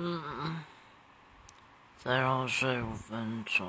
嗯再让我睡五分钟。